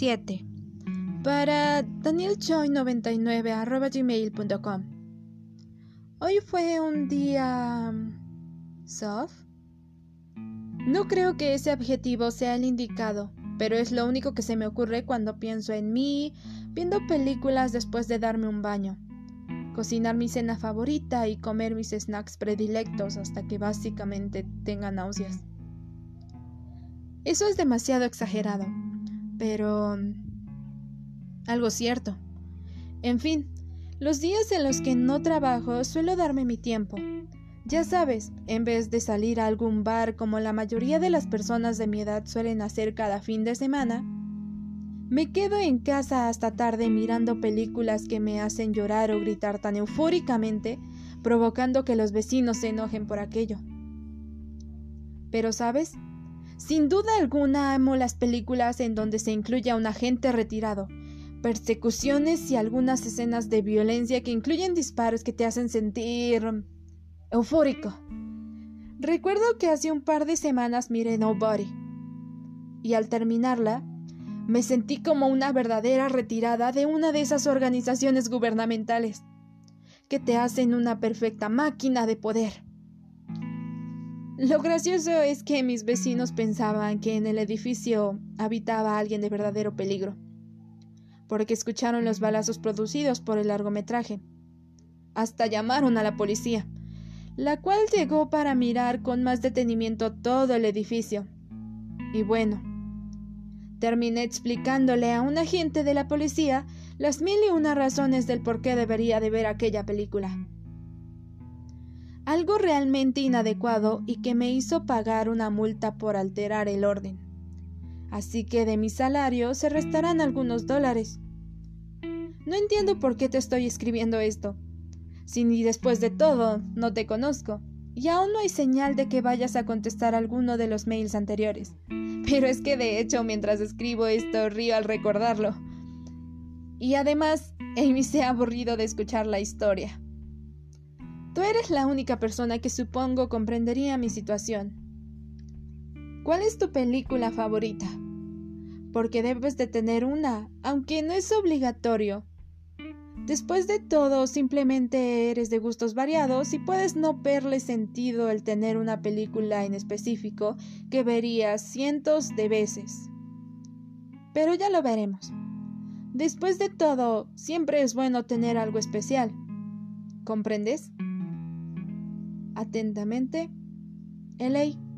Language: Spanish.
7. Para danielchoy99 Hoy fue un día... soft. No creo que ese adjetivo sea el indicado, pero es lo único que se me ocurre cuando pienso en mí, viendo películas después de darme un baño, cocinar mi cena favorita y comer mis snacks predilectos hasta que básicamente tenga náuseas. Eso es demasiado exagerado, pero... algo cierto. En fin, los días en los que no trabajo suelo darme mi tiempo. Ya sabes, en vez de salir a algún bar como la mayoría de las personas de mi edad suelen hacer cada fin de semana, me quedo en casa hasta tarde mirando películas que me hacen llorar o gritar tan eufóricamente, provocando que los vecinos se enojen por aquello. Pero, ¿sabes? Sin duda alguna amo las películas en donde se incluye a un agente retirado, persecuciones y algunas escenas de violencia que incluyen disparos que te hacen sentir eufórico. Recuerdo que hace un par de semanas miré Nobody y al terminarla me sentí como una verdadera retirada de una de esas organizaciones gubernamentales que te hacen una perfecta máquina de poder. Lo gracioso es que mis vecinos pensaban que en el edificio habitaba alguien de verdadero peligro, porque escucharon los balazos producidos por el largometraje. Hasta llamaron a la policía, la cual llegó para mirar con más detenimiento todo el edificio. Y bueno, terminé explicándole a un agente de la policía las mil y una razones del por qué debería de ver aquella película algo realmente inadecuado y que me hizo pagar una multa por alterar el orden. Así que de mi salario se restarán algunos dólares. No entiendo por qué te estoy escribiendo esto, si ni después de todo no te conozco, y aún no hay señal de que vayas a contestar alguno de los mails anteriores. Pero es que de hecho mientras escribo esto río al recordarlo. Y además, Amy se ha aburrido de escuchar la historia. Tú eres la única persona que supongo comprendería mi situación. ¿Cuál es tu película favorita? Porque debes de tener una, aunque no es obligatorio. Después de todo, simplemente eres de gustos variados y puedes no verle sentido el tener una película en específico que verías cientos de veces. Pero ya lo veremos. Después de todo, siempre es bueno tener algo especial. ¿Comprendes? Atentamente, L.A.